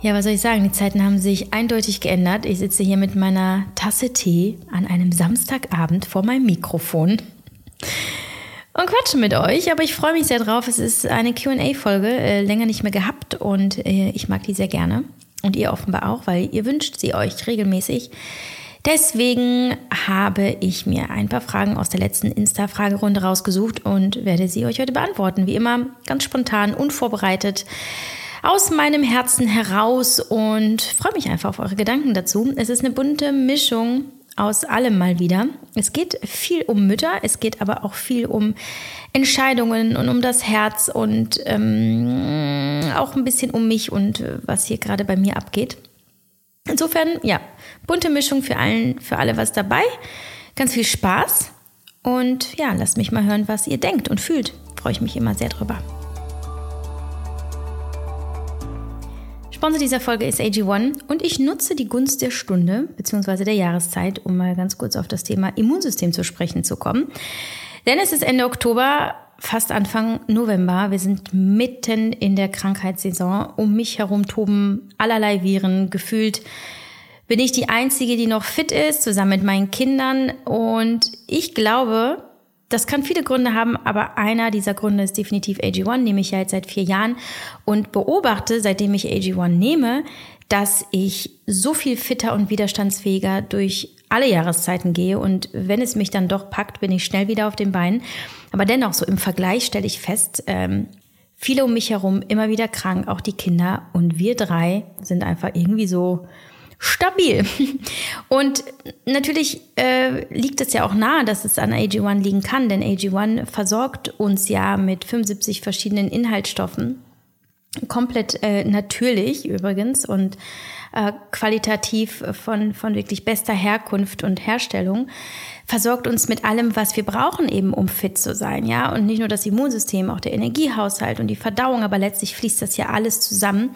Ja, was soll ich sagen? Die Zeiten haben sich eindeutig geändert. Ich sitze hier mit meiner Tasse Tee an einem Samstagabend vor meinem Mikrofon und quatsche mit euch. Aber ich freue mich sehr drauf. Es ist eine QA-Folge, äh, länger nicht mehr gehabt und äh, ich mag die sehr gerne. Und ihr offenbar auch, weil ihr wünscht sie euch regelmäßig. Deswegen habe ich mir ein paar Fragen aus der letzten Insta-Fragerunde rausgesucht und werde sie euch heute beantworten. Wie immer, ganz spontan, unvorbereitet, aus meinem Herzen heraus und freue mich einfach auf eure Gedanken dazu. Es ist eine bunte Mischung aus allem mal wieder. Es geht viel um Mütter, es geht aber auch viel um Entscheidungen und um das Herz und ähm, auch ein bisschen um mich und äh, was hier gerade bei mir abgeht. Insofern, ja, bunte Mischung für, allen, für alle was dabei. Ganz viel Spaß. Und ja, lasst mich mal hören, was ihr denkt und fühlt. Freue ich mich immer sehr drüber. Sponsor dieser Folge ist AG1 und ich nutze die Gunst der Stunde bzw. der Jahreszeit, um mal ganz kurz auf das Thema Immunsystem zu sprechen zu kommen. Denn es ist Ende Oktober, fast Anfang November. Wir sind mitten in der Krankheitssaison. Um mich herum toben allerlei Viren. Gefühlt bin ich die Einzige, die noch fit ist, zusammen mit meinen Kindern. Und ich glaube, das kann viele Gründe haben, aber einer dieser Gründe ist definitiv AG1, nehme ich ja jetzt seit vier Jahren und beobachte, seitdem ich AG1 nehme, dass ich so viel fitter und widerstandsfähiger durch alle Jahreszeiten gehe und wenn es mich dann doch packt, bin ich schnell wieder auf den Beinen. Aber dennoch, so im Vergleich stelle ich fest, ähm, viele um mich herum immer wieder krank, auch die Kinder und wir drei sind einfach irgendwie so stabil. Und natürlich äh, liegt es ja auch nahe, dass es an AG1 liegen kann, denn AG1 versorgt uns ja mit 75 verschiedenen Inhaltsstoffen. Komplett äh, natürlich übrigens und äh, qualitativ von, von wirklich bester Herkunft und Herstellung, versorgt uns mit allem, was wir brauchen, eben um fit zu sein, ja. Und nicht nur das Immunsystem, auch der Energiehaushalt und die Verdauung, aber letztlich fließt das ja alles zusammen.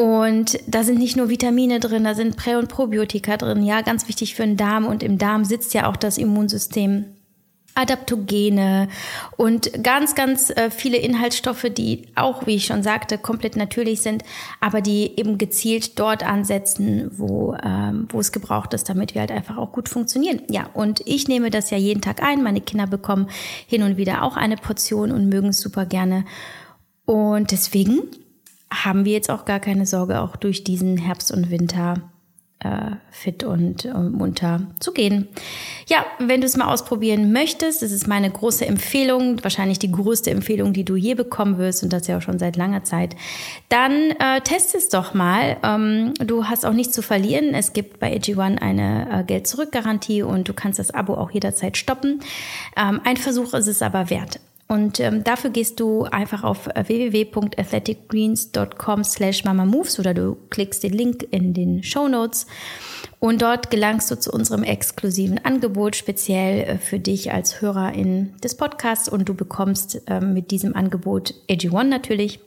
Und da sind nicht nur Vitamine drin, da sind Prä- und Probiotika drin. Ja, ganz wichtig für den Darm. Und im Darm sitzt ja auch das Immunsystem. Adaptogene und ganz, ganz äh, viele Inhaltsstoffe, die auch, wie ich schon sagte, komplett natürlich sind, aber die eben gezielt dort ansetzen, wo, ähm, wo es gebraucht ist, damit wir halt einfach auch gut funktionieren. Ja, und ich nehme das ja jeden Tag ein. Meine Kinder bekommen hin und wieder auch eine Portion und mögen es super gerne. Und deswegen haben wir jetzt auch gar keine Sorge, auch durch diesen Herbst und Winter äh, fit und äh, munter zu gehen. Ja, wenn du es mal ausprobieren möchtest, das ist meine große Empfehlung, wahrscheinlich die größte Empfehlung, die du je bekommen wirst und das ja auch schon seit langer Zeit, dann äh, test es doch mal. Ähm, du hast auch nichts zu verlieren. Es gibt bei AG1 eine äh, Geld-Zurück-Garantie und du kannst das Abo auch jederzeit stoppen. Ähm, ein Versuch ist es aber wert. Und ähm, dafür gehst du einfach auf äh, www.athleticgreens.com slash mamamoves oder du klickst den Link in den Show Notes. Und dort gelangst du zu unserem exklusiven Angebot, speziell äh, für dich als Hörerin des Podcasts. Und du bekommst ähm, mit diesem Angebot AG1 natürlich,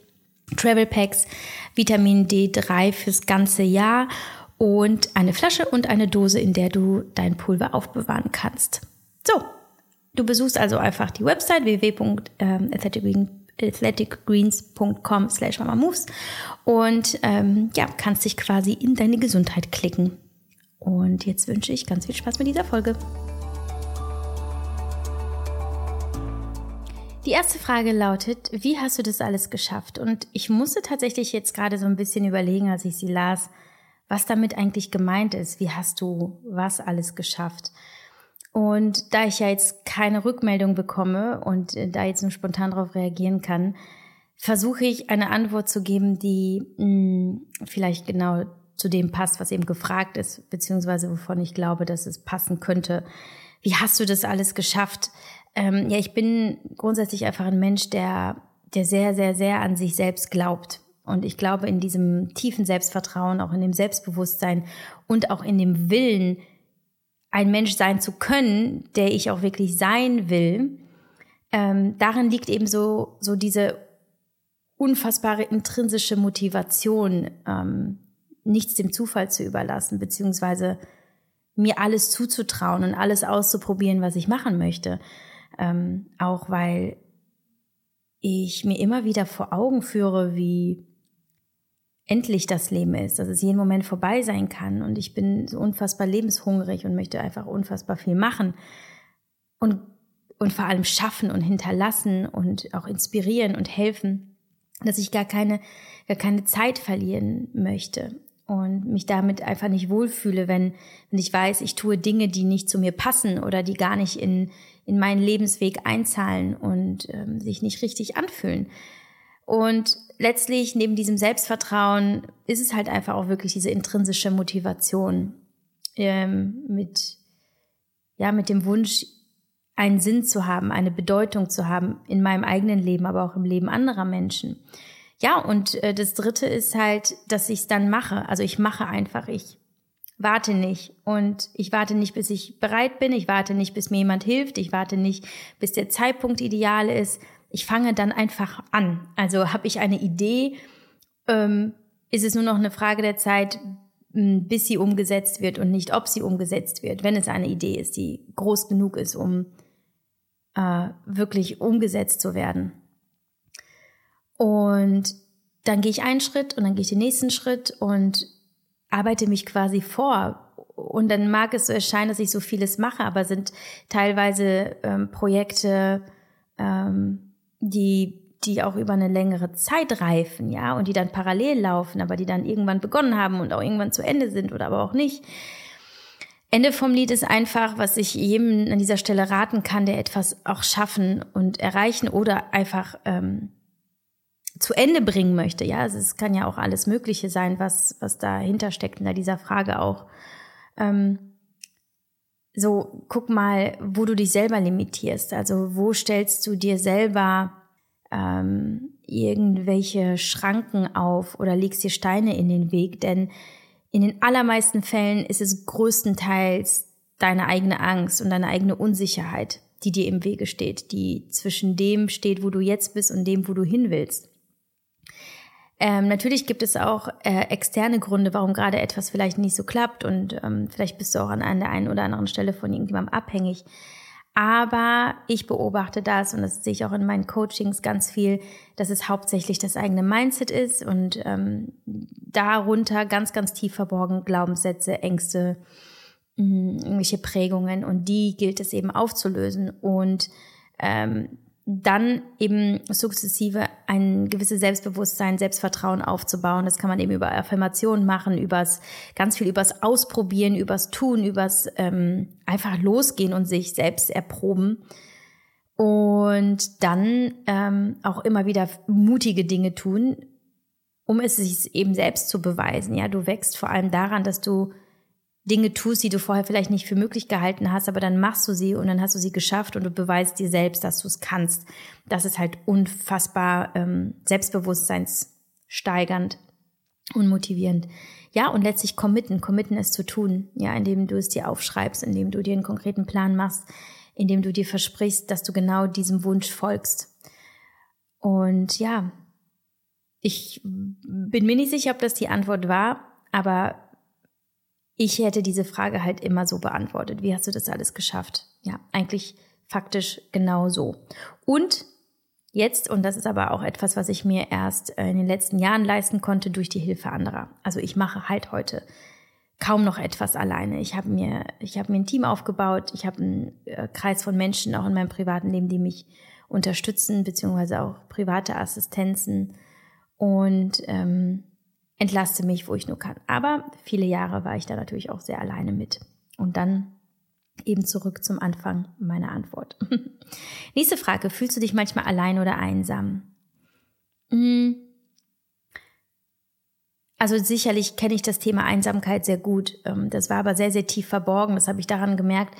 Travel Packs, Vitamin D3 fürs ganze Jahr und eine Flasche und eine Dose, in der du dein Pulver aufbewahren kannst. So, Du besuchst also einfach die Website www.athleticgreens.com slash mamamoves und ähm, ja, kannst dich quasi in deine Gesundheit klicken. Und jetzt wünsche ich ganz viel Spaß mit dieser Folge. Die erste Frage lautet, wie hast du das alles geschafft? Und ich musste tatsächlich jetzt gerade so ein bisschen überlegen, als ich sie las, was damit eigentlich gemeint ist. Wie hast du was alles geschafft? Und da ich ja jetzt keine Rückmeldung bekomme und äh, da jetzt nur spontan darauf reagieren kann, versuche ich eine Antwort zu geben, die mh, hm, vielleicht genau zu dem passt, was eben gefragt ist, beziehungsweise wovon ich glaube, dass es passen könnte. Wie hast du das alles geschafft? Ähm, ja, ich bin grundsätzlich einfach ein Mensch, der, der sehr, sehr, sehr an sich selbst glaubt. Und ich glaube in diesem tiefen Selbstvertrauen, auch in dem Selbstbewusstsein und auch in dem Willen, ein Mensch sein zu können, der ich auch wirklich sein will, ähm, darin liegt eben so, so diese unfassbare intrinsische Motivation, ähm, nichts dem Zufall zu überlassen, beziehungsweise mir alles zuzutrauen und alles auszuprobieren, was ich machen möchte. Ähm, auch weil ich mir immer wieder vor Augen führe, wie endlich das Leben ist, dass es jeden Moment vorbei sein kann und ich bin so unfassbar lebenshungrig und möchte einfach unfassbar viel machen und, und vor allem schaffen und hinterlassen und auch inspirieren und helfen, dass ich gar keine, gar keine Zeit verlieren möchte und mich damit einfach nicht wohlfühle, wenn, wenn ich weiß, ich tue Dinge, die nicht zu mir passen oder die gar nicht in, in meinen Lebensweg einzahlen und ähm, sich nicht richtig anfühlen. Und letztlich neben diesem Selbstvertrauen ist es halt einfach auch wirklich diese intrinsische Motivation ähm, mit, ja, mit dem Wunsch, einen Sinn zu haben, eine Bedeutung zu haben in meinem eigenen Leben, aber auch im Leben anderer Menschen. Ja, und äh, das Dritte ist halt, dass ich es dann mache. Also ich mache einfach, ich warte nicht. Und ich warte nicht, bis ich bereit bin. Ich warte nicht, bis mir jemand hilft. Ich warte nicht, bis der Zeitpunkt ideal ist ich fange dann einfach an. Also habe ich eine Idee, ähm, ist es nur noch eine Frage der Zeit, bis sie umgesetzt wird und nicht, ob sie umgesetzt wird, wenn es eine Idee ist, die groß genug ist, um äh, wirklich umgesetzt zu werden. Und dann gehe ich einen Schritt und dann gehe ich den nächsten Schritt und arbeite mich quasi vor. Und dann mag es so erscheinen, dass ich so vieles mache, aber sind teilweise ähm, Projekte, ähm, die die auch über eine längere Zeit reifen, ja, und die dann parallel laufen, aber die dann irgendwann begonnen haben und auch irgendwann zu Ende sind oder aber auch nicht. Ende vom Lied ist einfach, was ich jedem an dieser Stelle raten kann, der etwas auch schaffen und erreichen oder einfach ähm, zu Ende bringen möchte. Ja, also es kann ja auch alles Mögliche sein, was, was dahinter steckt in dieser Frage auch. Ähm, so, guck mal, wo du dich selber limitierst. Also wo stellst du dir selber ähm, irgendwelche Schranken auf oder legst dir Steine in den Weg? Denn in den allermeisten Fällen ist es größtenteils deine eigene Angst und deine eigene Unsicherheit, die dir im Wege steht, die zwischen dem steht, wo du jetzt bist und dem, wo du hin willst. Ähm, natürlich gibt es auch äh, externe Gründe, warum gerade etwas vielleicht nicht so klappt und ähm, vielleicht bist du auch an der einen oder anderen Stelle von irgendjemandem abhängig. Aber ich beobachte das und das sehe ich auch in meinen Coachings ganz viel, dass es hauptsächlich das eigene Mindset ist und ähm, darunter ganz, ganz tief verborgen Glaubenssätze, Ängste, mh, hm, irgendwelche Prägungen und die gilt es eben aufzulösen und ähm, dann eben sukzessive ein gewisses Selbstbewusstsein, Selbstvertrauen aufzubauen. Das kann man eben über Affirmationen machen, übers ganz viel übers Ausprobieren, übers Tun, übers ähm, einfach losgehen und sich selbst erproben. Und dann ähm, auch immer wieder mutige Dinge tun, um es sich eben selbst zu beweisen. Ja, du wächst vor allem daran, dass du Dinge tust, die du vorher vielleicht nicht für möglich gehalten hast, aber dann machst du sie und dann hast du sie geschafft und du beweist dir selbst, dass du es kannst. Das ist halt unfassbar ähm, selbstbewusstseinssteigernd und motivierend. Ja, und letztlich committen, committen es zu tun, ja, indem du es dir aufschreibst, indem du dir einen konkreten Plan machst, indem du dir versprichst, dass du genau diesem Wunsch folgst. Und ja, ich bin mir nicht sicher, ob das die Antwort war, aber ich hätte diese Frage halt immer so beantwortet. Wie hast du das alles geschafft? Ja, eigentlich faktisch genau so. Und jetzt, und das ist aber auch etwas, was ich mir erst äh, in den letzten Jahren leisten konnte durch die Hilfe anderer. Also ich mache halt heute kaum noch etwas alleine. Ich habe mir, ich habe mir ein Team aufgebaut. Ich habe einen äh, Kreis von Menschen auch in meinem privaten Leben, die mich unterstützen, beziehungsweise auch private Assistenzen. Und ähm, entlaste mich, wo ich nur kann. Aber viele Jahre war ich da natürlich auch sehr alleine mit. Und dann eben zurück zum Anfang meiner Antwort. Nächste Frage. Fühlst du dich manchmal allein oder einsam? Hm. Also sicherlich kenne ich das Thema Einsamkeit sehr gut. Ähm, das war aber sehr, sehr tief verborgen. Das habe ich daran gemerkt,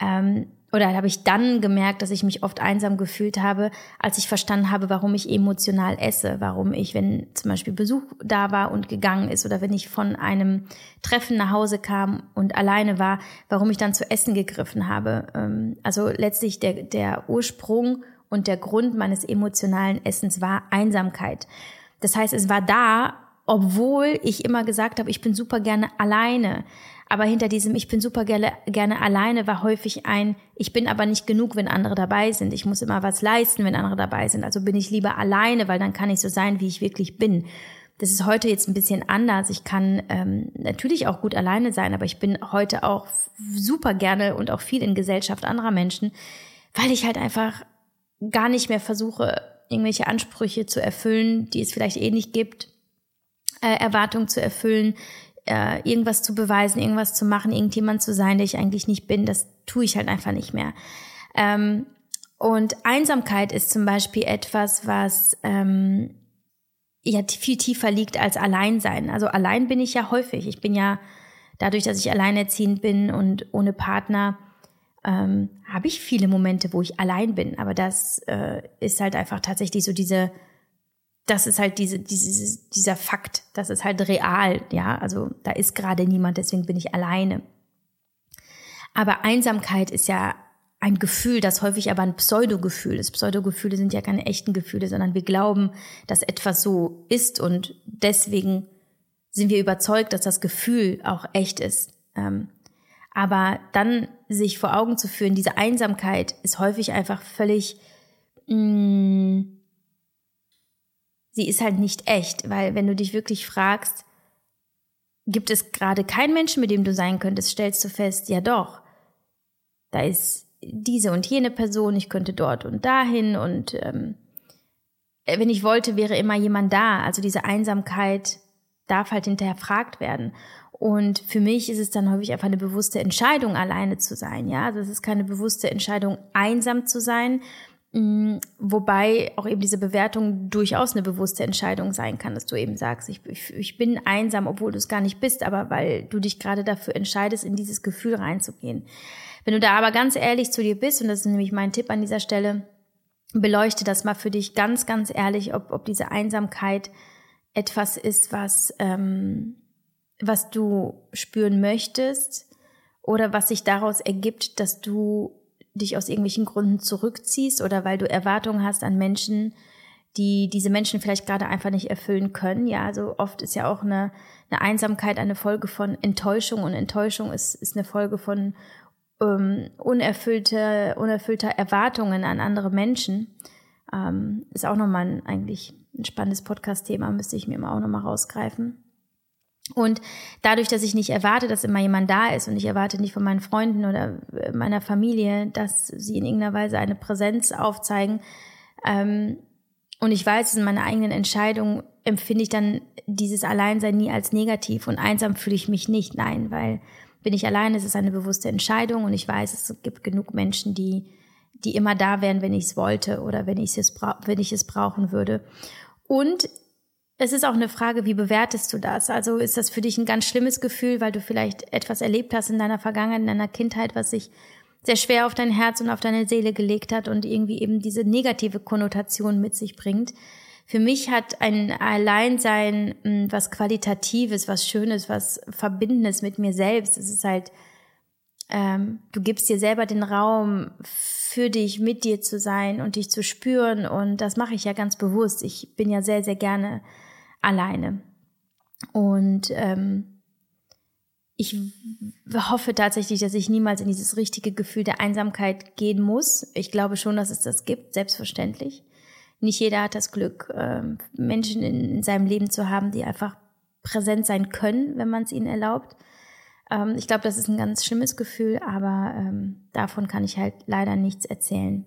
ähm, oder habe ich dann gemerkt, dass ich mich oft einsam gefühlt habe, als ich verstanden habe, warum ich emotional esse, warum ich, wenn zum Beispiel Besuch da war und gegangen ist oder wenn ich von einem Treffen nach Hause kam und alleine war, warum ich dann zu essen gegriffen habe. Ähm, also letztlich der, der Ursprung und der Grund meines emotionalen Essens war Einsamkeit. Das heißt, es war da, obwohl ich immer gesagt habe, ich bin super gerne alleine. Aber hinter diesem Ich bin super gerne, gerne alleine war häufig ein Ich bin aber nicht genug, wenn andere dabei sind. Ich muss immer was leisten, wenn andere dabei sind. Also bin ich lieber alleine, weil dann kann ich so sein, wie ich wirklich bin. Das ist heute jetzt ein bisschen anders. Ich kann ähm, natürlich auch gut alleine sein, aber ich bin heute auch super gerne und auch viel in Gesellschaft anderer Menschen, weil ich halt einfach gar nicht mehr versuche, irgendwelche Ansprüche zu erfüllen, die es vielleicht eh nicht gibt, äh, Erwartungen zu erfüllen, äh, irgendwas zu beweisen, irgendwas zu machen, irgendjemand zu sein, der ich eigentlich nicht bin. Das tue ich halt einfach nicht mehr. Ähm, und Einsamkeit ist zum Beispiel etwas, was ähm, ja viel tiefer liegt als Alleinsein. Also allein bin ich ja häufig. Ich bin ja dadurch, dass ich alleinerziehend bin und ohne Partner, ähm, habe ich viele Momente, wo ich allein bin. Aber das äh, ist halt einfach tatsächlich so diese, das ist halt diese, diese, dieser Fakt, das ist halt real, ja. Also da ist gerade niemand, deswegen bin ich alleine. Aber Einsamkeit ist ja ein Gefühl, das häufig aber ein Pseudogefühl ist. Pseudogefühle sind ja keine echten Gefühle, sondern wir glauben, dass etwas so ist und deswegen sind wir überzeugt, dass das Gefühl auch echt ist. Ähm, aber dann sich vor Augen zu führen, diese Einsamkeit ist häufig einfach völlig, mh, mm, sie ist halt nicht echt, weil wenn du dich wirklich fragst, gibt es gerade keinen Menschen, mit dem du sein könntest, stellst du fest, ja doch, da ist diese und jene Person, ich könnte dort und dahin und ähm, wenn ich wollte, wäre immer jemand da. Also diese Einsamkeit darf halt hinterfragt werden. Und für mich ist es dann häufig einfach eine bewusste Entscheidung, alleine zu sein. Ja, also es ist keine bewusste Entscheidung, einsam zu sein, Wobei auch eben diese Bewertung durchaus eine bewusste Entscheidung sein kann, dass du eben sagst, ich, ich, ich bin einsam, obwohl du es gar nicht bist, aber weil du dich gerade dafür entscheidest, in dieses Gefühl reinzugehen. Wenn du da aber ganz ehrlich zu dir bist, und das ist nämlich mein Tipp an dieser Stelle, beleuchte das mal für dich ganz, ganz ehrlich, ob, ob diese Einsamkeit etwas ist, was, ähm, was du spüren möchtest oder was sich daraus ergibt, dass du dich aus irgendwelchen Gründen zurückziehst oder weil du Erwartungen hast an Menschen, die diese Menschen vielleicht gerade einfach nicht erfüllen können. Ja, also oft ist ja auch eine, eine Einsamkeit eine Folge von Enttäuschung und Enttäuschung ist, ist eine Folge von ähm, unerfüllte, unerfüllter Erwartungen an andere Menschen. Ähm, ist auch nochmal ein, eigentlich ein spannendes Podcast-Thema, müsste ich mir auch nochmal rausgreifen. Und dadurch, dass ich nicht erwarte, dass immer jemand da ist und ich erwarte nicht von meinen Freunden oder äh, meiner Familie, dass sie in irgendeiner Weise eine Präsenz aufzeigen, ähm, und ich weiß, es in meiner eigenen Entscheidung empfinde ich dann dieses Alleinsein nie als negativ und einsam fühle ich mich nicht. Nein, weil bin ich allein, es ist eine bewusste Entscheidung und ich weiß, es gibt genug Menschen, die, die immer da wären, wenn ich es wollte oder wenn ich es, wenn ich es brauchen würde. Und es ist auch eine Frage, wie bewertest du das? Also ist das für dich ein ganz schlimmes Gefühl, weil du vielleicht etwas erlebt hast in deiner Vergangenheit, in deiner Kindheit, was sich sehr schwer auf dein Herz und auf deine Seele gelegt hat und irgendwie eben diese negative Konnotation mit sich bringt? Für mich hat ein Alleinsein hm, was Qualitatives, was Schönes, was Verbindendes mit mir selbst. Es ist halt, ähm, du gibst dir selber den Raum, für dich, mit dir zu sein und dich zu spüren. Und das mache ich ja ganz bewusst. Ich bin ja sehr, sehr gerne alleine. Und ähm, ich hoffe tatsächlich, dass ich niemals in dieses richtige Gefühl der Einsamkeit gehen muss. Ich glaube schon, dass es das gibt, selbstverständlich nicht jeder hat das Glück, ähm, Menschen in, seinem Leben zu haben, die einfach präsent sein können, wenn man es ihnen erlaubt. Ähm, ich glaube, das ist ein ganz schlimmes Gefühl, aber ähm, davon kann ich halt leider nichts erzählen.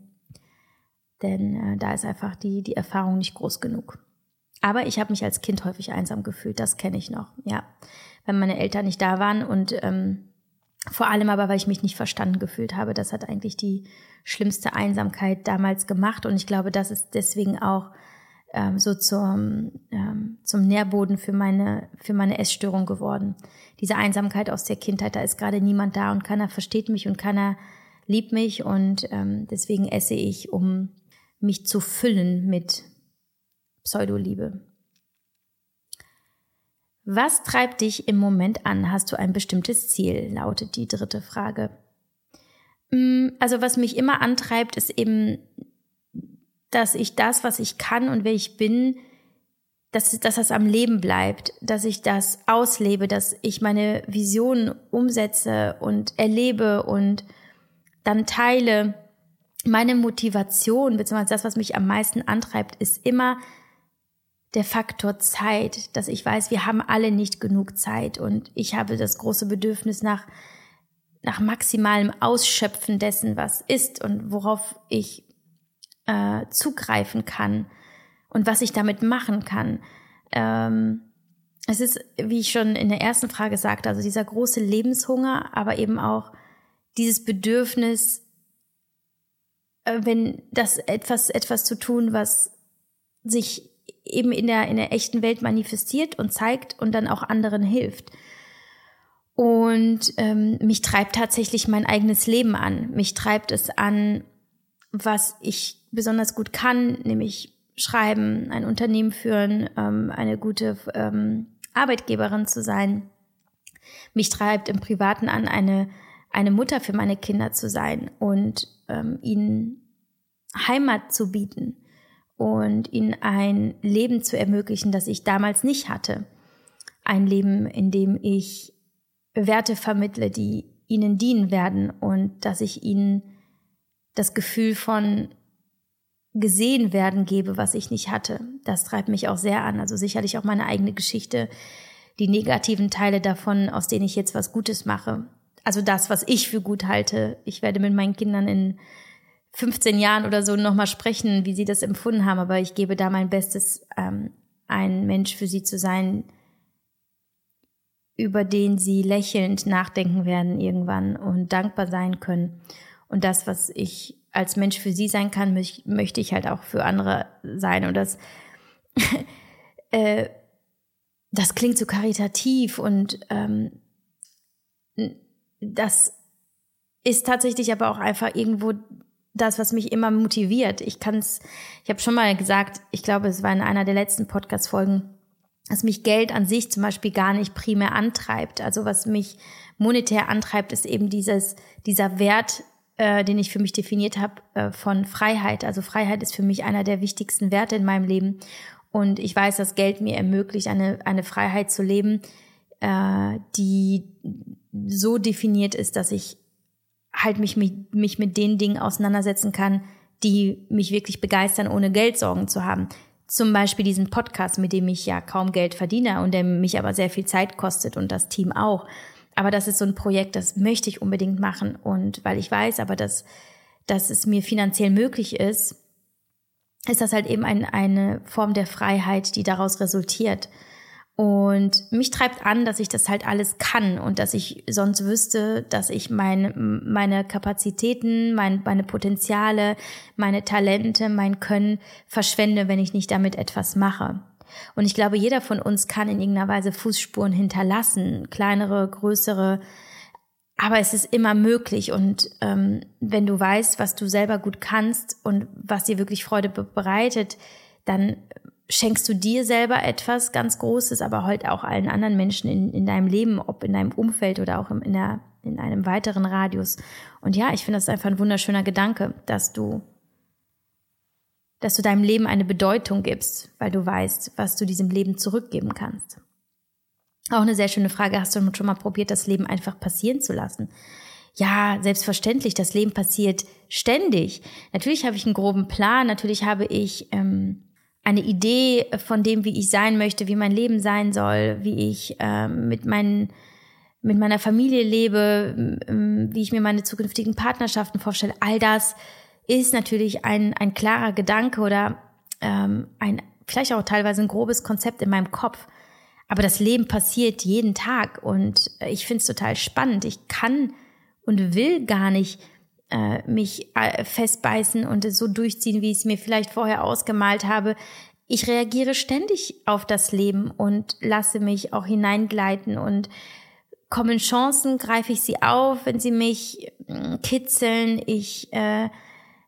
Denn äh, da ist einfach die, die Erfahrung nicht groß genug. Aber ich habe mich als Kind häufig einsam gefühlt, das kenne ich noch, ja. Wenn meine Eltern nicht da waren und ähm, vor allem aber, weil ich mich nicht verstanden gefühlt habe. Das hat eigentlich die schlimmste Einsamkeit damals gemacht. Und ich glaube, das ist deswegen auch ähm, so zum, ähm, zum Nährboden für meine, für meine Essstörung geworden. Diese Einsamkeit aus der Kindheit, da ist gerade niemand da und keiner versteht mich und keiner liebt mich. Und ähm, deswegen esse ich, um mich zu füllen mit Pseudoliebe. Was treibt dich im Moment an? Hast du ein bestimmtes Ziel? lautet die dritte Frage. Mm, also was mich immer antreibt, ist eben, dass ich das, was ich kann und wer ich bin, dass, dass das am Leben bleibt, dass ich das auslebe, dass ich meine Visionen umsetze und erlebe und dann teile. Meine Motivation, beziehungsweise das, was mich am meisten antreibt, ist immer der Faktor Zeit, dass ich weiß, wir haben alle nicht genug Zeit und ich habe das große Bedürfnis nach, nach maximalem Ausschöpfen dessen, was ist und worauf ich äh, zugreifen kann und was ich damit machen kann. Ähm, es ist, wie ich schon in der ersten Frage sagte, also dieser große Lebenshunger, aber eben auch dieses Bedürfnis, äh, wenn das etwas, etwas zu tun, was sich eben in der, in der echten Welt manifestiert und zeigt und dann auch anderen hilft. Und ähm, mich treibt tatsächlich mein eigenes Leben an. Mich treibt es an, was ich besonders gut kann, nämlich schreiben, ein Unternehmen führen, ähm, eine gute ähm, Arbeitgeberin zu sein. Mich treibt im Privaten an, eine, eine Mutter für meine Kinder zu sein und ähm, ihnen Heimat zu bieten und ihnen ein Leben zu ermöglichen, das ich damals nicht hatte. Ein Leben, in dem ich Werte vermittle, die ihnen dienen werden und dass ich ihnen das Gefühl von gesehen werden gebe, was ich nicht hatte. Das treibt mich auch sehr an. Also sicherlich auch meine eigene Geschichte, die negativen Teile davon, aus denen ich jetzt was Gutes mache. Also das, was ich für gut halte. Ich werde mit meinen Kindern in 15 Jahren oder so nochmal sprechen, wie sie das empfunden haben, aber ich gebe da mein Bestes, ähm, ein Mensch für sie zu sein, über den sie lächelnd nachdenken werden irgendwann und dankbar sein können. Und das, was ich als Mensch für sie sein kann, möch, möchte ich halt auch für andere sein. Und das, äh, das klingt so karitativ und ähm, das ist tatsächlich aber auch einfach irgendwo das, was mich immer motiviert. Ich kann es, ich habe schon mal gesagt, ich glaube, es war in einer der letzten Podcast-Folgen, dass mich Geld an sich zum Beispiel gar nicht primär antreibt. Also was mich monetär antreibt, ist eben dieses, dieser Wert, äh, den ich für mich definiert habe, äh, von Freiheit. Also Freiheit ist für mich einer der wichtigsten Werte in meinem Leben. Und ich weiß, dass Geld mir ermöglicht, eine, eine Freiheit zu leben, äh, die so definiert ist, dass ich halt mich, mich, mich mit den Dingen auseinandersetzen kann, die mich wirklich begeistern, ohne Geldsorgen zu haben. Zum Beispiel diesen Podcast, mit dem ich ja kaum Geld verdiene und der mich aber sehr viel Zeit kostet und das Team auch. Aber das ist so ein Projekt, das möchte ich unbedingt machen. Und weil ich weiß aber, dass, dass es mir finanziell möglich ist, ist das halt eben ein, eine Form der Freiheit, die daraus resultiert. Und mich treibt an, dass ich das halt alles kann und dass ich sonst wüsste, dass ich mein, meine Kapazitäten, mein, meine Potenziale, meine Talente, mein Können verschwende, wenn ich nicht damit etwas mache. Und ich glaube, jeder von uns kann in irgendeiner Weise Fußspuren hinterlassen, kleinere, größere, aber es ist immer möglich. Und ähm, wenn du weißt, was du selber gut kannst und was dir wirklich Freude bereitet, dann schenkst du dir selber etwas ganz Großes, aber heute auch allen anderen Menschen in, in deinem Leben, ob in deinem Umfeld oder auch in, der, in einem weiteren Radius. Und ja, ich finde das einfach ein wunderschöner Gedanke, dass du, dass du deinem Leben eine Bedeutung gibst, weil du weißt, was du diesem Leben zurückgeben kannst. Auch eine sehr schöne Frage. Hast du schon mal probiert, das Leben einfach passieren zu lassen? Ja, selbstverständlich. Das Leben passiert ständig. Natürlich habe ich einen groben Plan. Natürlich habe ich ähm, eine Idee von dem, wie ich sein möchte, wie mein Leben sein soll, wie ich äh, mit meinen mit meiner Familie lebe, wie ich mir meine zukünftigen Partnerschaften vorstelle. All das ist natürlich ein, ein klarer Gedanke oder ähm, ein vielleicht auch teilweise ein grobes Konzept in meinem Kopf. Aber das Leben passiert jeden Tag und ich finde es total spannend. Ich kann und will gar nicht äh, mich äh, festbeißen und es so durchziehen, wie ich es mir vielleicht vorher ausgemalt habe. Ich reagiere ständig auf das Leben und lasse mich auch hineingleiten und kommen Chancen, greife ich sie auf, wenn sie mich äh, kitzeln. Ich, äh,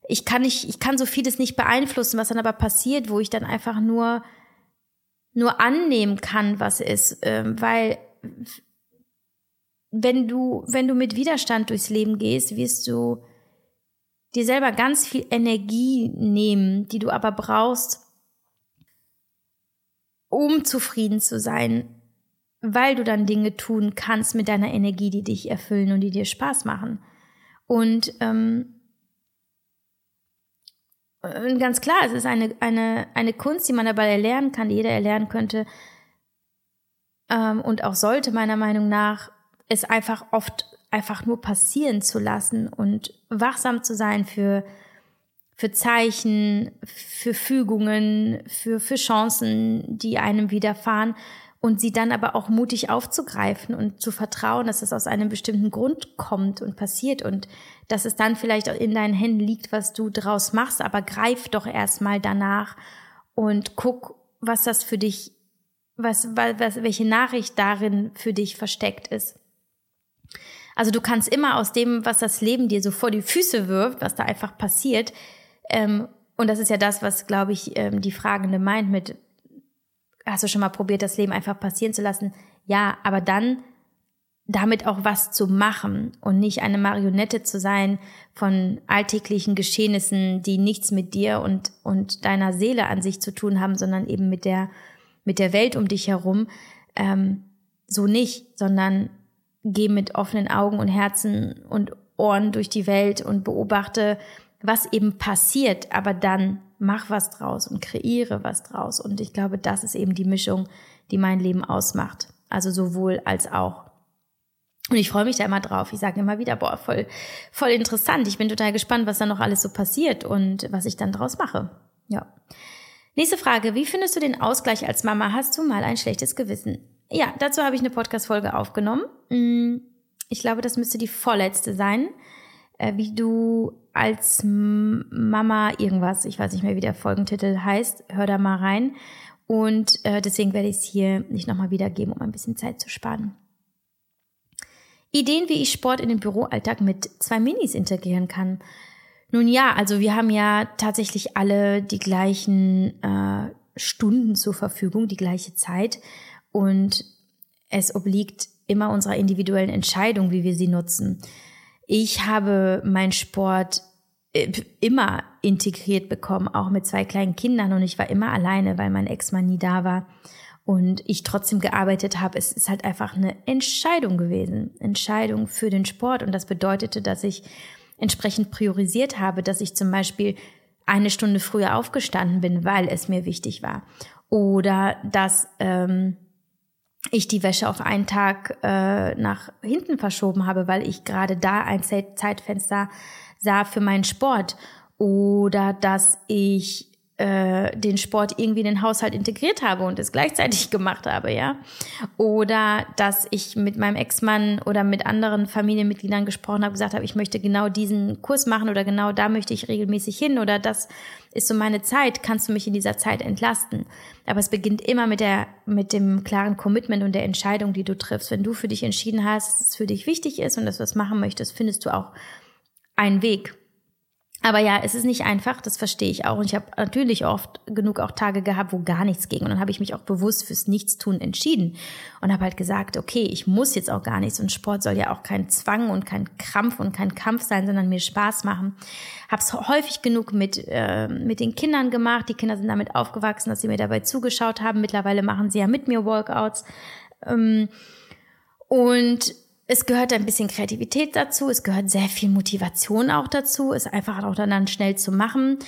ich kann nicht, ich kann so vieles nicht beeinflussen, was dann aber passiert, wo ich dann einfach nur, nur annehmen kann, was ist, äh, weil wenn du, wenn du mit Widerstand durchs Leben gehst, wirst du dir selber ganz viel Energie nehmen, die du aber brauchst, um zufrieden zu sein, weil du dann Dinge tun kannst mit deiner Energie, die dich erfüllen und die dir Spaß machen. Und ähm, ganz klar, es ist eine, eine, eine Kunst, die man dabei erlernen kann, die jeder erlernen könnte. Ähm, und auch sollte, meiner Meinung nach, es einfach oft einfach nur passieren zu lassen und wachsam zu sein für, für Zeichen, für Fügungen, für, für Chancen, die einem widerfahren und sie dann aber auch mutig aufzugreifen und zu vertrauen, dass es aus einem bestimmten Grund kommt und passiert und dass es dann vielleicht in deinen Händen liegt, was du draus machst, aber greif doch erstmal danach und guck, was das für dich, was, was, welche Nachricht darin für dich versteckt ist. Also du kannst immer aus dem, was das Leben dir so vor die Füße wirft, was da einfach passiert, ähm, und das ist ja das, was, glaube ich, ähm, die Fragende meint mit, hast du schon mal probiert, das Leben einfach passieren zu lassen? Ja, aber dann damit auch was zu machen und nicht eine Marionette zu sein von alltäglichen Geschehnissen, die nichts mit dir und, und deiner Seele an sich zu tun haben, sondern eben mit der, mit der Welt um dich herum. Ähm, so nicht, sondern geh mit offenen Augen und Herzen und Ohren durch die Welt und beobachte, was eben passiert, aber dann mach was draus und kreiere was draus. Und ich glaube, das ist eben die Mischung, die mein Leben ausmacht. Also sowohl als auch. Und ich freue mich da immer drauf. Ich sage immer wieder, boah, voll, voll interessant. Ich bin total gespannt, was da noch alles so passiert und was ich dann draus mache. Ja. Nächste Frage. Wie findest du den Ausgleich als Mama? Hast du mal ein schlechtes Gewissen? Ja, dazu habe ich eine Podcast-Folge aufgenommen. Mm, ich glaube, das müsste die vorletzte sein. Äh, wie du als Mama irgendwas, ich weiß nicht mehr, wie der Folgentitel heißt, hör da mal rein. Und äh, deswegen werde ich es hier nicht nochmal wiedergeben, um ein bisschen Zeit zu sparen. Ideen, wie ich Sport in den Büroalltag mit zwei Minis integrieren kann. Nun ja, also wir haben ja tatsächlich alle die gleichen äh, Stunden zur Verfügung, die gleiche Zeit. Und es obliegt immer unserer individuellen Entscheidung, wie wir sie nutzen. Ich habe meinen Sport äh, immer integriert bekommen, auch mit zwei kleinen Kindern. Und ich war immer alleine, weil mein Ex-Mann nie da war. Und ich trotzdem gearbeitet habe. Es ist halt einfach eine Entscheidung gewesen, Entscheidung für den Sport. Und das bedeutete, dass ich entsprechend priorisiert habe, dass ich zum Beispiel eine Stunde früher aufgestanden bin, weil es mir wichtig war. Oder dass ähm, ich die Wäsche auf einen Tag äh, nach hinten verschoben habe, weil ich gerade da ein Zeitfenster sah für meinen Sport oder dass ich äh, den Sport irgendwie in den Haushalt integriert habe und es gleichzeitig gemacht habe, ja. Oder dass ich mit meinem Ex-Mann oder mit anderen Familienmitgliedern gesprochen habe, gesagt habe, ich möchte genau diesen Kurs machen oder genau da möchte ich regelmäßig hin oder das ist so meine Zeit, kannst du mich in dieser Zeit entlasten. Aber es beginnt immer mit der, mit dem klaren Commitment und der Entscheidung, die du triffst. Wenn du für dich entschieden hast, dass es für dich wichtig ist und dass du es machen möchtest, findest du auch einen Weg. Aber ja, es ist nicht einfach, das verstehe ich auch. Und ich habe natürlich oft genug auch Tage gehabt, wo gar nichts ging. Und dann habe ich mich auch bewusst fürs Nichtstun entschieden und habe halt gesagt, okay, ich muss jetzt auch gar nichts. Und Sport soll ja auch kein Zwang und kein Krampf und kein Kampf sein, sondern mir Spaß machen. Habe es häufig genug mit, äh, mit den Kindern gemacht. Die Kinder sind damit aufgewachsen, dass sie mir dabei zugeschaut haben. Mittlerweile machen sie ja mit mir Workouts. Ähm, und es gehört ein bisschen Kreativität dazu, es gehört sehr viel Motivation auch dazu, es einfach auch dann schnell zu machen.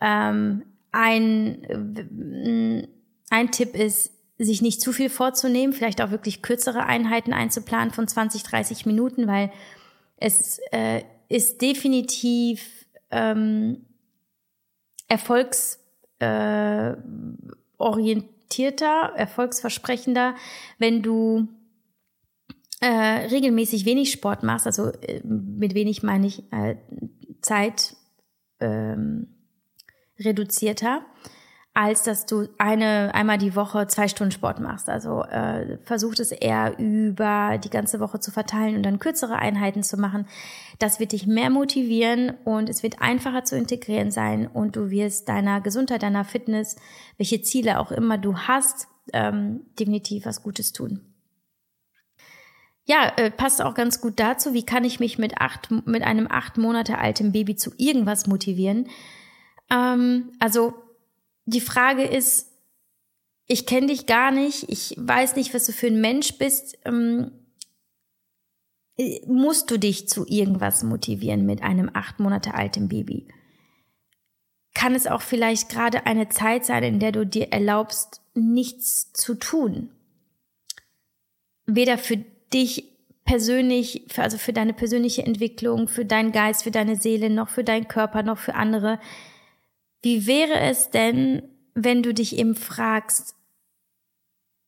Ähm, ein, äh, ein Tipp ist, sich nicht zu viel vorzunehmen, vielleicht auch wirklich kürzere Einheiten einzuplanen von 20, 30 Minuten, weil es äh, ist definitiv ähm, erfolgsorientierter, äh, erfolgsversprechender, wenn du äh, regelmäßig wenig Sport machst, also äh, mit wenig meine ich äh, Zeit ähm, reduzierter, als dass du eine einmal die Woche zwei Stunden Sport machst. Also äh, versuch es eher über die ganze Woche zu verteilen und dann kürzere Einheiten zu machen. Das wird dich mehr motivieren und es wird einfacher zu integrieren sein und du wirst deiner Gesundheit, deiner Fitness, welche Ziele auch immer du hast, ähm, definitiv was Gutes tun ja, äh, passt auch ganz gut dazu. Wie kann ich mich mit acht, mit einem acht Monate alten Baby zu irgendwas motivieren? Ähm, also die Frage ist, ich kenne dich gar nicht, ich weiß nicht, was du für ein Mensch bist. Ähm, äh, musst du dich zu irgendwas motivieren mit einem acht Monate alten Baby? kann es auch vielleicht gerade eine Zeit sein, in der du dir erlaubst, nichts zu tun. Weder für dich persönlich, für, also für deine persönliche Entwicklung, für deinen Geist, für deine Seele, noch für deinen Körper, noch für andere. Wie wäre es denn, wenn du dich eben fragst,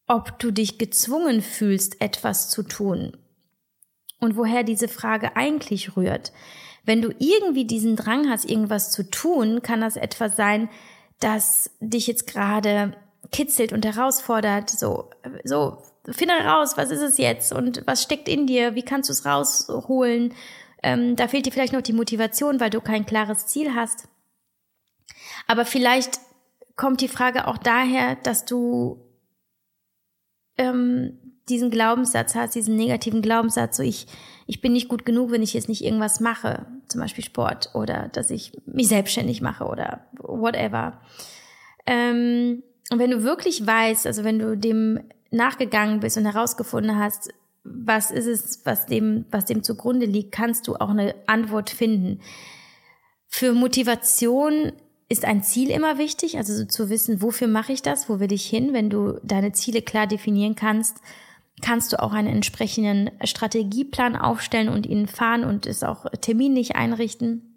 ob du dich gezwungen fühlst, etwas zu tun? Und woher diese Frage eigentlich rührt. Wenn du irgendwie diesen Drang hast, irgendwas zu tun, kann das etwas sein, das dich jetzt gerade kitzelt und herausfordert, so, so, finde raus, was ist es jetzt und was steckt in dir, wie kannst du es rausholen. Ähm, da fehlt dir vielleicht noch die Motivation, weil du kein klares Ziel hast. Aber vielleicht kommt die Frage auch daher, dass du ähm, diesen Glaubenssatz hast, diesen negativen Glaubenssatz, so ich, ich bin nicht gut genug, wenn ich jetzt nicht irgendwas mache, zum Beispiel Sport oder dass ich mich selbstständig mache oder whatever. Ähm, und wenn du wirklich weißt, also wenn du dem nachgegangen bist und herausgefunden hast, was ist es, was dem, was dem zugrunde liegt, kannst du auch eine Antwort finden. Für Motivation ist ein Ziel immer wichtig, also so zu wissen, wofür mache ich das, wo will ich hin. Wenn du deine Ziele klar definieren kannst, kannst du auch einen entsprechenden Strategieplan aufstellen und ihn fahren und es auch terminlich einrichten.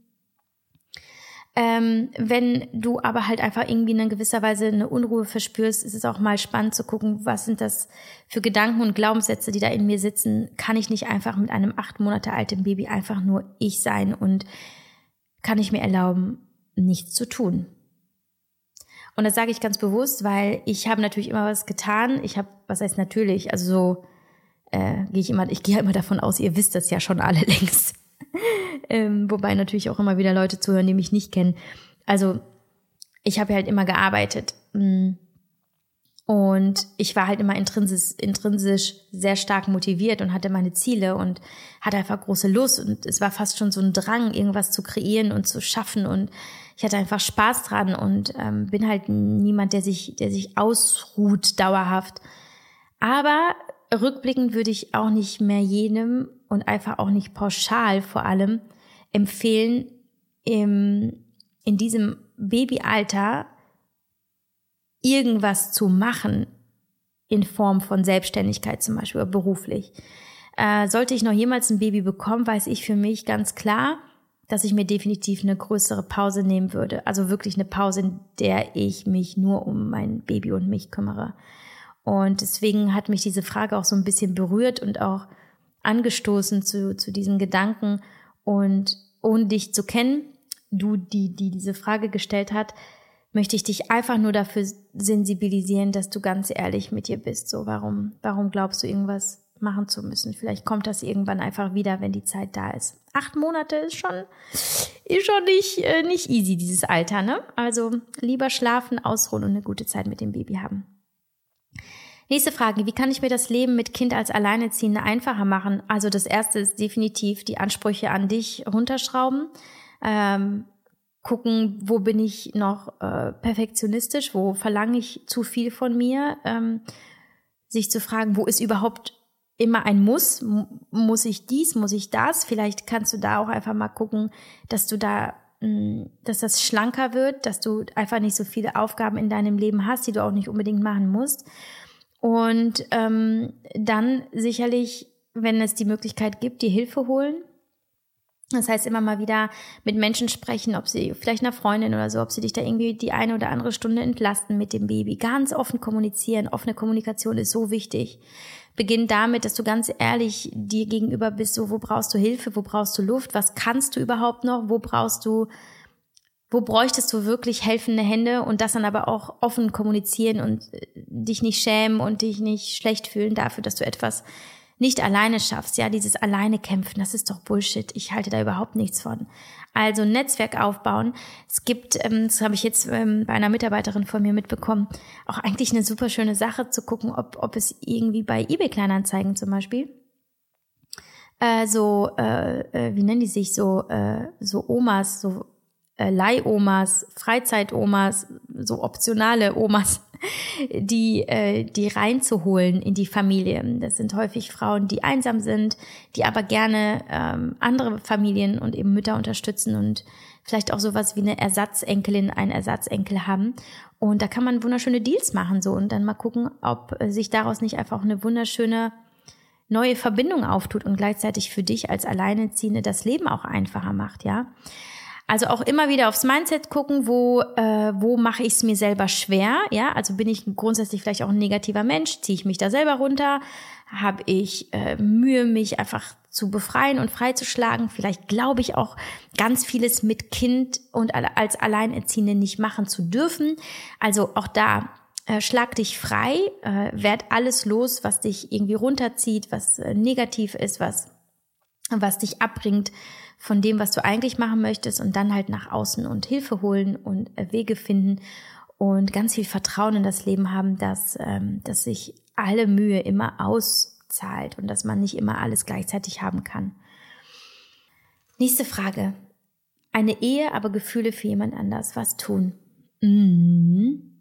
Ähm, wenn du aber halt einfach irgendwie in gewisser Weise eine Unruhe verspürst, ist es auch mal spannend zu gucken, was sind das für Gedanken und Glaubenssätze, die da in mir sitzen. Kann ich nicht einfach mit einem acht Monate alten Baby einfach nur ich sein und kann ich mir erlauben, nichts zu tun? Und das sage ich ganz bewusst, weil ich habe natürlich immer was getan. Ich habe, was heißt natürlich, also so äh, gehe ich immer, ich gehe immer davon aus, ihr wisst das ja schon alle längst ähm, wobei natürlich auch immer wieder Leute zuhören, die mich nicht kennen. Also ich habe halt immer gearbeitet. Mm. Und ich war halt immer intrinsisch, intrinsisch sehr stark motiviert und hatte meine Ziele und hatte einfach große Lust. Und es war fast schon so ein Drang, irgendwas zu kreieren und zu schaffen. Und ich hatte einfach Spaß dran und ähm, bin halt niemand, der sich, der sich ausruht dauerhaft. Aber rückblickend würde ich auch nicht mehr jedem und einfach auch nicht pauschal vor allem empfehlen, im, in diesem Babyalter irgendwas zu machen in Form von Selbstständigkeit zum Beispiel oder beruflich. Äh, sollte ich noch jemals ein Baby bekommen, weiß ich für mich ganz klar, dass ich mir definitiv eine größere Pause nehmen würde. Also wirklich eine Pause, in der ich mich nur um mein Baby und mich kümmere. Und deswegen hat mich diese Frage auch so ein bisschen berührt und auch angestoßen zu, zu diesem Gedanken und ohne dich zu kennen, du, die, die diese Frage gestellt hat, möchte ich dich einfach nur dafür sensibilisieren, dass du ganz ehrlich mit dir bist. So, warum, warum glaubst du irgendwas machen zu müssen? Vielleicht kommt das irgendwann einfach wieder, wenn die Zeit da ist. Acht Monate ist schon, ist schon nicht, äh, nicht easy, dieses Alter, ne? Also lieber schlafen, ausruhen und eine gute Zeit mit dem Baby haben. Nächste Frage, wie kann ich mir das Leben mit Kind als Alleineziehende einfacher machen? Also das erste ist definitiv die Ansprüche an dich runterschrauben. Ähm, gucken, wo bin ich noch äh, perfektionistisch, wo verlange ich zu viel von mir, ähm, sich zu fragen, wo ist überhaupt immer ein Muss, muss ich dies, muss ich das, vielleicht kannst du da auch einfach mal gucken, dass du da, hm, dass das schlanker wird, dass du einfach nicht so viele Aufgaben in deinem Leben hast, die du auch nicht unbedingt machen musst und ähm, dann sicherlich, wenn es die Möglichkeit gibt, die Hilfe holen. Das heißt, immer mal wieder mit Menschen sprechen, ob sie vielleicht einer Freundin oder so, ob sie dich da irgendwie die eine oder andere Stunde entlasten mit dem Baby. Ganz offen kommunizieren. Offene Kommunikation ist so wichtig. Beginn damit, dass du ganz ehrlich dir gegenüber bist, so, wo brauchst du Hilfe, wo brauchst du Luft, was kannst du überhaupt noch, wo brauchst du wo bräuchtest du wirklich helfende Hände und das dann aber auch offen kommunizieren und äh, dich nicht schämen und dich nicht schlecht fühlen dafür, dass du etwas nicht alleine schaffst. Ja, dieses alleine kämpfen, das ist doch Bullshit. Ich halte da überhaupt nichts von. Also Netzwerk aufbauen. Es gibt, ähm, das habe ich jetzt ähm, bei einer Mitarbeiterin von mir mitbekommen, auch eigentlich eine super schöne Sache zu gucken, ob, ob es irgendwie bei eBay Kleinanzeigen zum Beispiel äh, so, äh, äh, wie nennen die sich, so, äh, so Omas, so äh, Leihomas, Freizeitomas, so optionale Omas, die, äh, die reinzuholen in die Familie. Das sind häufig Frauen, die einsam sind, die aber gerne ähm, andere Familien und eben Mütter unterstützen und vielleicht auch sowas wie eine Ersatzenkelin, einen Ersatzenkel haben. Und da kann man wunderschöne Deals machen so und dann mal gucken, ob sich daraus nicht einfach eine wunderschöne neue Verbindung auftut und gleichzeitig für dich als Alleinerziehende das Leben auch einfacher macht, ja. Also auch immer wieder aufs Mindset gucken, wo, äh, wo mache ich es mir selber schwer, ja. Also bin ich grundsätzlich vielleicht auch ein negativer Mensch, ziehe ich mich da selber runter, habe ich äh, Mühe, mich einfach zu befreien und freizuschlagen. Vielleicht glaube ich auch ganz vieles mit Kind und als Alleinerziehende nicht machen zu dürfen. Also auch da äh, schlag dich frei, äh, werd alles los, was dich irgendwie runterzieht, was äh, negativ ist, was, was dich abbringt von dem, was du eigentlich machen möchtest und dann halt nach außen und Hilfe holen und äh, Wege finden und ganz viel Vertrauen in das Leben haben, dass, ähm, dass sich alle Mühe immer auszahlt und dass man nicht immer alles gleichzeitig haben kann. Nächste Frage. Eine Ehe, aber Gefühle für jemand anders. Was tun? Mhm.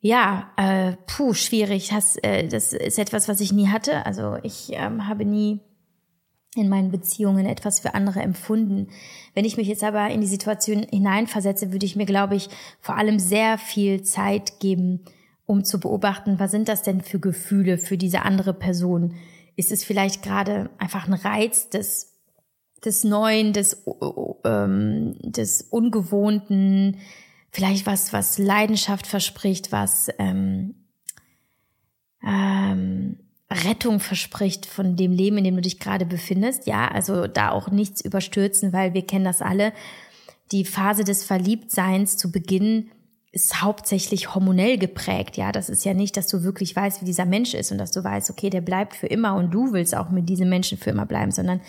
Ja, äh, puh, schwierig. Das, äh, das ist etwas, was ich nie hatte. Also ich ähm, habe nie in meinen Beziehungen etwas für andere empfunden. Wenn ich mich jetzt aber in die Situation hineinversetze, würde ich mir, glaube ich, vor allem sehr viel Zeit geben, um zu beobachten, was sind das denn für Gefühle für diese andere Person? Ist es vielleicht gerade einfach ein Reiz des, des Neuen, des, ähm, des Ungewohnten, vielleicht was, was Leidenschaft verspricht, was ähm, ähm, Rettung verspricht von dem Leben, in dem du dich gerade befindest. Ja, also da auch nichts überstürzen, weil wir kennen das alle. Die Phase des Verliebtseins zu Beginn ist hauptsächlich hormonell geprägt. Ja, das ist ja nicht, dass du wirklich weißt, wie dieser Mensch ist und dass du weißt, okay, der bleibt für immer und du willst auch mit diesem Menschen für immer bleiben, sondern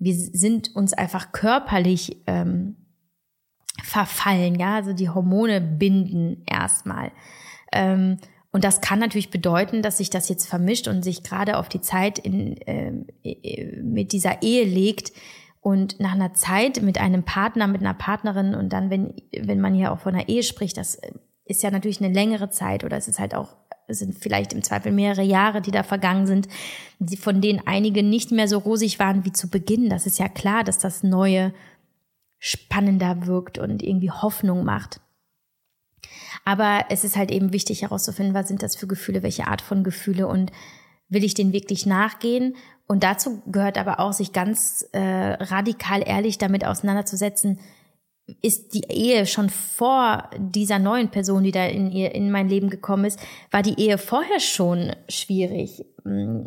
wir sind uns einfach körperlich ähm, verfallen, ja, also die Hormone binden erstmal. Ähm, und das kann natürlich bedeuten, dass sich das jetzt vermischt und sich gerade auf die Zeit in, äh, mit dieser Ehe legt und nach einer Zeit mit einem Partner, mit einer Partnerin und dann, wenn, wenn man hier auch von einer Ehe spricht, das ist ja natürlich eine längere Zeit oder es ist halt auch, es sind vielleicht im Zweifel mehrere Jahre, die da vergangen sind, von denen einige nicht mehr so rosig waren wie zu Beginn. Das ist ja klar, dass das Neue spannender wirkt und irgendwie Hoffnung macht. Aber es ist halt eben wichtig herauszufinden, was sind das für Gefühle, welche Art von Gefühle und will ich denen wirklich nachgehen? Und dazu gehört aber auch, sich ganz äh, radikal ehrlich damit auseinanderzusetzen, ist die Ehe schon vor dieser neuen Person, die da in ihr in mein Leben gekommen ist, war die Ehe vorher schon schwierig?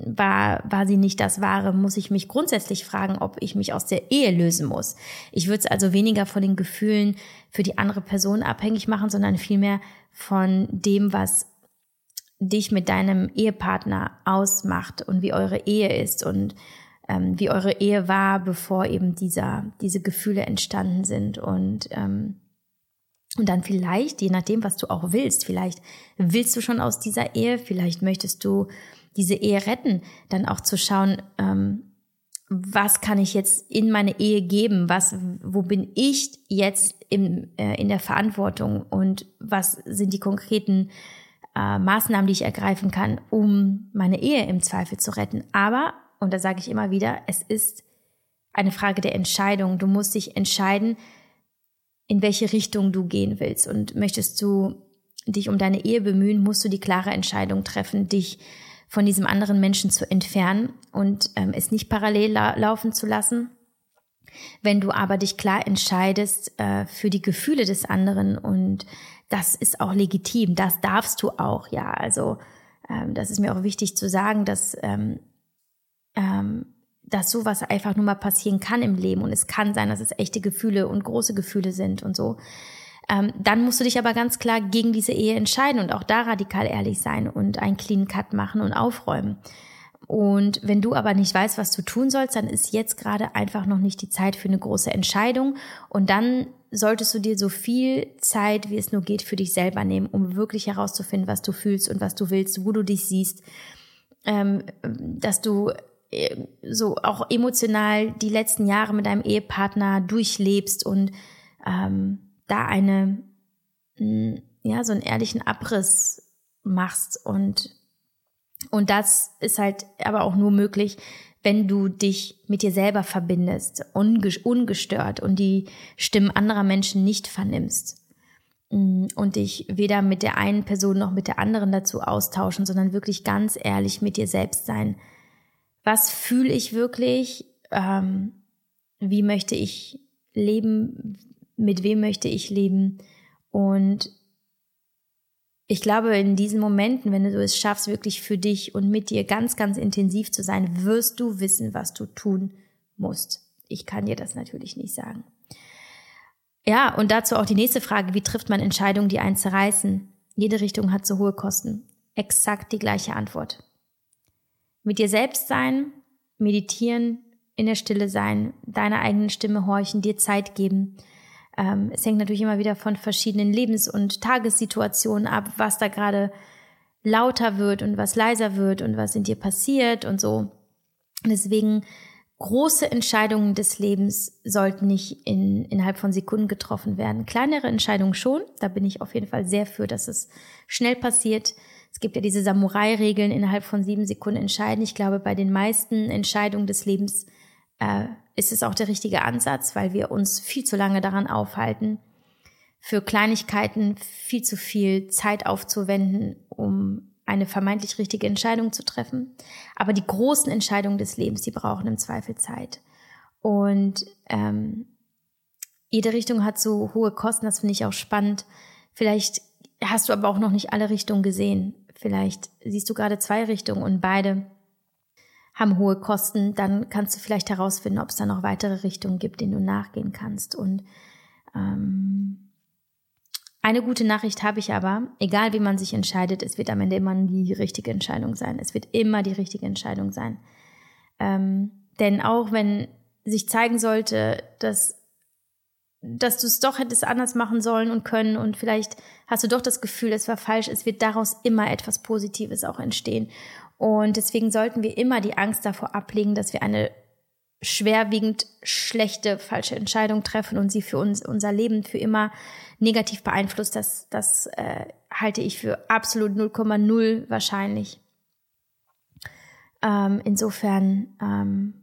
War war sie nicht das wahre? Muss ich mich grundsätzlich fragen, ob ich mich aus der Ehe lösen muss? Ich würde es also weniger von den Gefühlen für die andere Person abhängig machen, sondern vielmehr von dem, was dich mit deinem Ehepartner ausmacht und wie eure Ehe ist und ähm, wie eure Ehe war, bevor eben dieser, diese Gefühle entstanden sind und ähm, und dann vielleicht, je nachdem, was du auch willst, vielleicht willst du schon aus dieser Ehe, vielleicht möchtest du diese Ehe retten, dann auch zu schauen, ähm, was kann ich jetzt in meine Ehe geben, was, wo bin ich jetzt im, äh, in der Verantwortung und was sind die konkreten äh, Maßnahmen, die ich ergreifen kann, um meine Ehe im Zweifel zu retten. Aber und da sage ich immer wieder, es ist eine Frage der Entscheidung. Du musst dich entscheiden, in welche Richtung du gehen willst. Und möchtest du dich um deine Ehe bemühen, musst du die klare Entscheidung treffen, dich von diesem anderen Menschen zu entfernen und ähm, es nicht parallel la laufen zu lassen. Wenn du aber dich klar entscheidest äh, für die Gefühle des anderen und das ist auch legitim, das darfst du auch, ja. Also ähm, das ist mir auch wichtig zu sagen, dass ähm, ähm, dass sowas einfach nur mal passieren kann im Leben und es kann sein, dass es echte Gefühle und große Gefühle sind und so. Ähm, dann musst du dich aber ganz klar gegen diese Ehe entscheiden und auch da radikal ehrlich sein und einen Clean Cut machen und aufräumen. Und wenn du aber nicht weißt, was du tun sollst, dann ist jetzt gerade einfach noch nicht die Zeit für eine große Entscheidung. Und dann solltest du dir so viel Zeit, wie es nur geht, für dich selber nehmen, um wirklich herauszufinden, was du fühlst und was du willst, wo du dich siehst, ähm, dass du äh, so auch emotional die letzten Jahre mit deinem Ehepartner durchlebst und ähm, da eine, mh, hm, ja, so einen ehrlichen Abriss machst und und das ist halt aber auch nur möglich, wenn du dich mit dir selber verbindest, ungestört und die Stimmen anderer Menschen nicht vernimmst mm, und dich weder mit der einen Person noch mit der anderen dazu austauschen, sondern wirklich ganz ehrlich mit dir selbst sein. Was fühle ich wirklich? Ähm, wie möchte ich leben? Mit wem möchte ich leben? Und ich glaube, in diesen Momenten, wenn du es schaffst, wirklich für dich und mit dir ganz, ganz intensiv zu sein, wirst du wissen, was du tun musst. Ich kann dir das natürlich nicht sagen. Ja, und dazu auch die nächste Frage, wie trifft man Entscheidungen, die einen zerreißen? Jede Richtung hat so hohe Kosten. Exakt die gleiche Antwort. Mit dir selbst sein, meditieren, in der Stille sein, deiner eigenen Stimme horchen, dir Zeit geben, ähm, es hängt natürlich immer wieder von verschiedenen Lebens- und Tagessituationen ab, was da gerade lauter wird und was leiser wird und was in dir passiert und so. Deswegen große Entscheidungen des Lebens sollten nicht in, innerhalb von Sekunden getroffen werden. Kleinere Entscheidungen schon. Da bin ich auf jeden Fall sehr für, dass es schnell passiert. Es gibt ja diese Samurai-Regeln, innerhalb von sieben Sekunden entscheiden. Ich glaube, bei den meisten Entscheidungen des Lebens äh, ist es auch der richtige Ansatz, weil wir uns viel zu lange daran aufhalten, für Kleinigkeiten viel zu viel Zeit aufzuwenden, um eine vermeintlich richtige Entscheidung zu treffen. Aber die großen Entscheidungen des Lebens, die brauchen im Zweifel Zeit. Und ähm, jede Richtung hat so hohe Kosten, das finde ich auch spannend. Vielleicht hast du aber auch noch nicht alle Richtungen gesehen. Vielleicht siehst du gerade zwei Richtungen und beide haben hohe Kosten, dann kannst du vielleicht herausfinden, ob es da noch weitere Richtungen gibt, denen du nachgehen kannst. Und ähm, eine gute Nachricht habe ich aber, egal wie man sich entscheidet, es wird am Ende immer die richtige Entscheidung sein. Es wird immer die richtige Entscheidung sein. Ähm, denn auch wenn sich zeigen sollte, dass dass du es doch hättest anders machen sollen und können und vielleicht hast du doch das Gefühl, es war falsch, es wird daraus immer etwas Positives auch entstehen. Und deswegen sollten wir immer die Angst davor ablegen, dass wir eine schwerwiegend schlechte, falsche Entscheidung treffen und sie für uns, unser Leben für immer negativ beeinflusst. Das, das äh, halte ich für absolut 0,0 wahrscheinlich. Ähm, insofern ähm,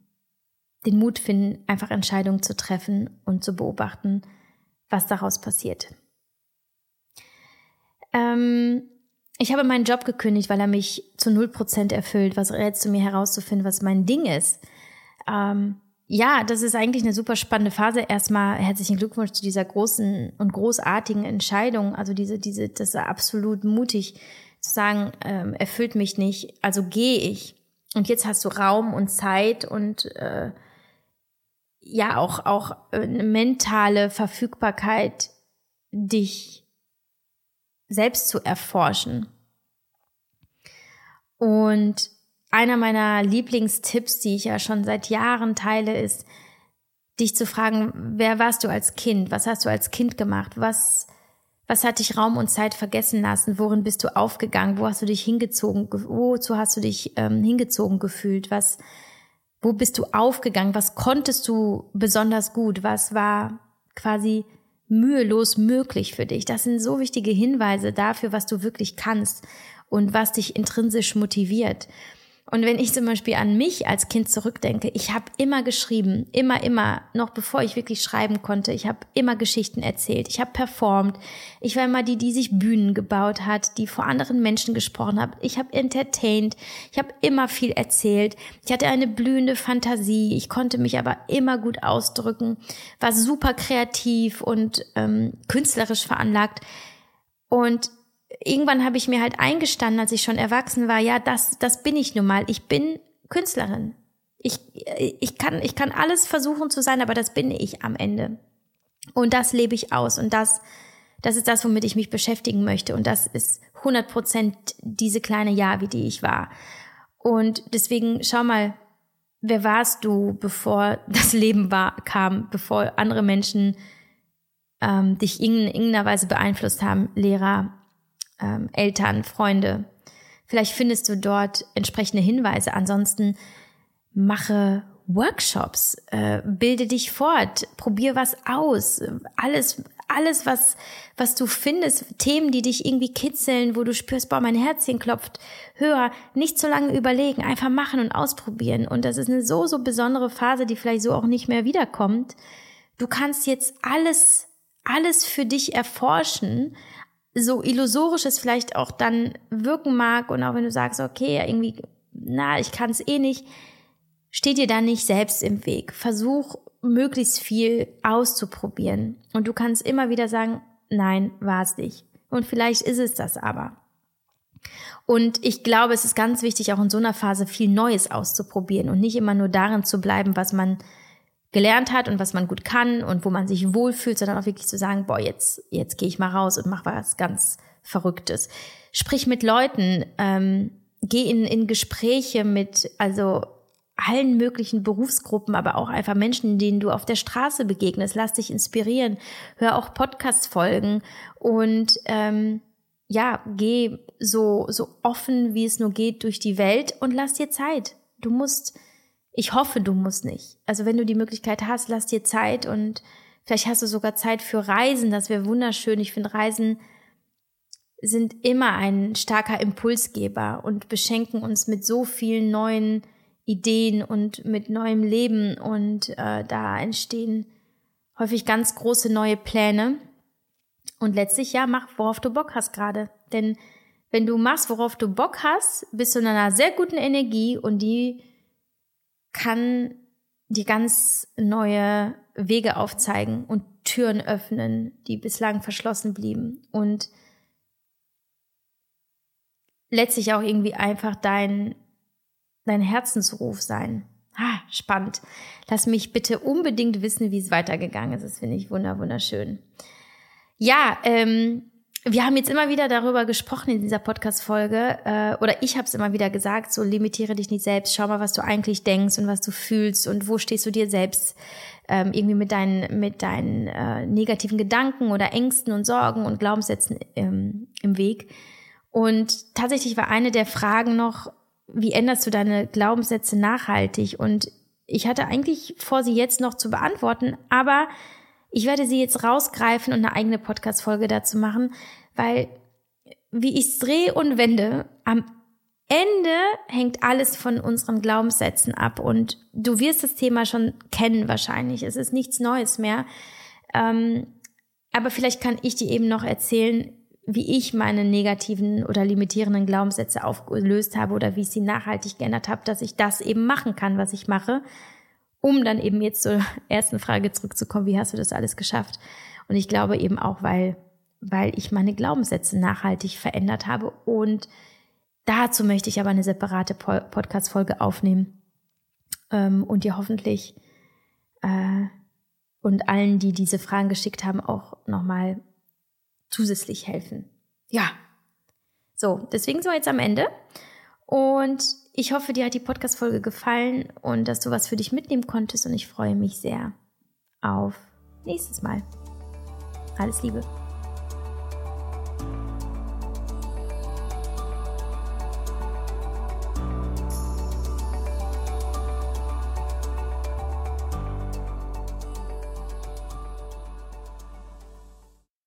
den Mut finden, einfach Entscheidungen zu treffen und zu beobachten, was daraus passiert. Ähm, ich habe meinen Job gekündigt, weil er mich zu null Prozent erfüllt. Was rätst du mir herauszufinden, was mein Ding ist? Ähm, ja, das ist eigentlich eine super spannende Phase. Erstmal herzlichen Glückwunsch zu dieser großen und großartigen Entscheidung. Also diese, diese, das ist absolut mutig zu sagen, ähm, erfüllt mich nicht, also gehe ich. Und jetzt hast du Raum und Zeit und äh, ja auch auch eine mentale Verfügbarkeit, dich selbst zu erforschen. Und einer meiner Lieblingstipps, die ich ja schon seit Jahren teile, ist, dich zu fragen, wer warst du als Kind? Was hast du als Kind gemacht? Was, was hat dich Raum und Zeit vergessen lassen? Worin bist du aufgegangen? Wo hast du dich hingezogen? Wozu hast du dich ähm, hingezogen gefühlt? Was, wo bist du aufgegangen? Was konntest du besonders gut? Was war quasi mühelos möglich für dich. Das sind so wichtige Hinweise dafür, was du wirklich kannst und was dich intrinsisch motiviert. Und wenn ich zum Beispiel an mich als Kind zurückdenke, ich habe immer geschrieben, immer, immer, noch bevor ich wirklich schreiben konnte, ich habe immer Geschichten erzählt, ich habe performt, ich war immer die, die sich Bühnen gebaut hat, die vor anderen Menschen gesprochen hat, ich habe entertained, ich habe immer viel erzählt, ich hatte eine blühende Fantasie, ich konnte mich aber immer gut ausdrücken, war super kreativ und ähm, künstlerisch veranlagt. Und irgendwann habe ich mir halt eingestanden, als ich schon erwachsen war, ja, das, das bin ich nun mal. Ich bin Künstlerin. Ich, ich, kann, ich kann alles versuchen zu sein, aber das bin ich am Ende. Und das lebe ich aus. Und das, das ist das, womit ich mich beschäftigen möchte. Und das ist 100 Prozent diese kleine Ja, wie die ich war. Und deswegen schau mal, wer warst du, bevor das Leben war, kam, bevor andere Menschen ähm, dich in irgendeiner Weise beeinflusst haben, Lehrer, ähm, Eltern, Freunde. Vielleicht findest du dort entsprechende Hinweise. Ansonsten mache Workshops, äh, bilde dich fort, probier was aus. Alles, alles, was, was du findest, Themen, die dich irgendwie kitzeln, wo du spürst, boah, mein Herzchen klopft höher, nicht so lange überlegen, einfach machen und ausprobieren. Und das ist eine so, so besondere Phase, die vielleicht so auch nicht mehr wiederkommt. Du kannst jetzt alles, alles für dich erforschen, so illusorisch es vielleicht auch dann wirken mag und auch wenn du sagst, okay, irgendwie, na, ich kann es eh nicht, steht dir da nicht selbst im Weg. Versuch möglichst viel auszuprobieren. Und du kannst immer wieder sagen, nein, war es nicht. Und vielleicht ist es das aber. Und ich glaube, es ist ganz wichtig, auch in so einer Phase viel Neues auszuprobieren und nicht immer nur darin zu bleiben, was man gelernt hat und was man gut kann und wo man sich wohlfühlt, sondern auch wirklich zu sagen, boah, jetzt, jetzt gehe ich mal raus und mache was ganz Verrücktes. Sprich mit Leuten, ähm, geh in, in Gespräche mit, also allen möglichen Berufsgruppen, aber auch einfach Menschen, denen du auf der Straße begegnest. Lass dich inspirieren. Hör auch Podcast-Folgen und ähm, ja, geh so, so offen, wie es nur geht, durch die Welt und lass dir Zeit. Du musst, ich hoffe, du musst nicht. Also wenn du die Möglichkeit hast, lass dir Zeit und vielleicht hast du sogar Zeit für Reisen. Das wäre wunderschön. Ich finde Reisen sind immer ein starker Impulsgeber und beschenken uns mit so vielen neuen Ideen und mit neuem Leben und äh, da entstehen häufig ganz große neue Pläne. Und letztlich ja, mach, worauf du Bock hast gerade. Denn wenn du machst, worauf du Bock hast, bist du in einer sehr guten Energie und die kann dir ganz neue Wege aufzeigen und Türen öffnen, die bislang verschlossen blieben. Und letztlich auch irgendwie einfach dein dein Herzensruf sein. Ah, spannend. Lass mich bitte unbedingt wissen, wie es weitergegangen ist. Das finde ich wunder, wunderschön. Ja, ähm, wir haben jetzt immer wieder darüber gesprochen in dieser Podcast-Folge, äh, oder ich habe es immer wieder gesagt, so limitiere dich nicht selbst, schau mal, was du eigentlich denkst und was du fühlst und wo stehst du dir selbst ähm, irgendwie mit deinen, mit deinen äh, negativen Gedanken oder Ängsten und Sorgen und Glaubenssätzen ähm, im Weg. Und tatsächlich war eine der Fragen noch, wie änderst du deine Glaubenssätze nachhaltig? Und ich hatte eigentlich vor, sie jetzt noch zu beantworten, aber ich werde sie jetzt rausgreifen und eine eigene Podcast-Folge dazu machen, weil wie ich es drehe und wende, am Ende hängt alles von unseren Glaubenssätzen ab und du wirst das Thema schon kennen wahrscheinlich. Es ist nichts Neues mehr. Ähm, aber vielleicht kann ich dir eben noch erzählen, wie ich meine negativen oder limitierenden Glaubenssätze aufgelöst habe oder wie ich sie nachhaltig geändert habe, dass ich das eben machen kann, was ich mache, um dann eben jetzt zur ersten Frage zurückzukommen, wie hast du das alles geschafft? Und ich glaube eben auch, weil, weil ich meine Glaubenssätze nachhaltig verändert habe und dazu möchte ich aber eine separate Podcast-Folge aufnehmen ähm, und dir hoffentlich äh, und allen, die diese Fragen geschickt haben, auch nochmal zusätzlich helfen. Ja. So, deswegen sind wir jetzt am Ende. Und ich hoffe, dir hat die Podcast-Folge gefallen und dass du was für dich mitnehmen konntest. Und ich freue mich sehr auf nächstes Mal. Alles Liebe.